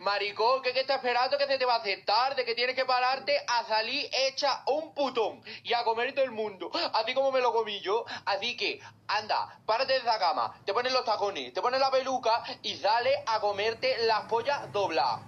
Maricón, ¿qué, qué estás esperando que se te va a hacer tarde? Que tienes que pararte a salir hecha un putón y a comer todo el mundo. Así como me lo comí yo. Así que, anda, párate de esa cama, te pones los tacones, te pones la peluca y sale a comerte las pollas dobladas.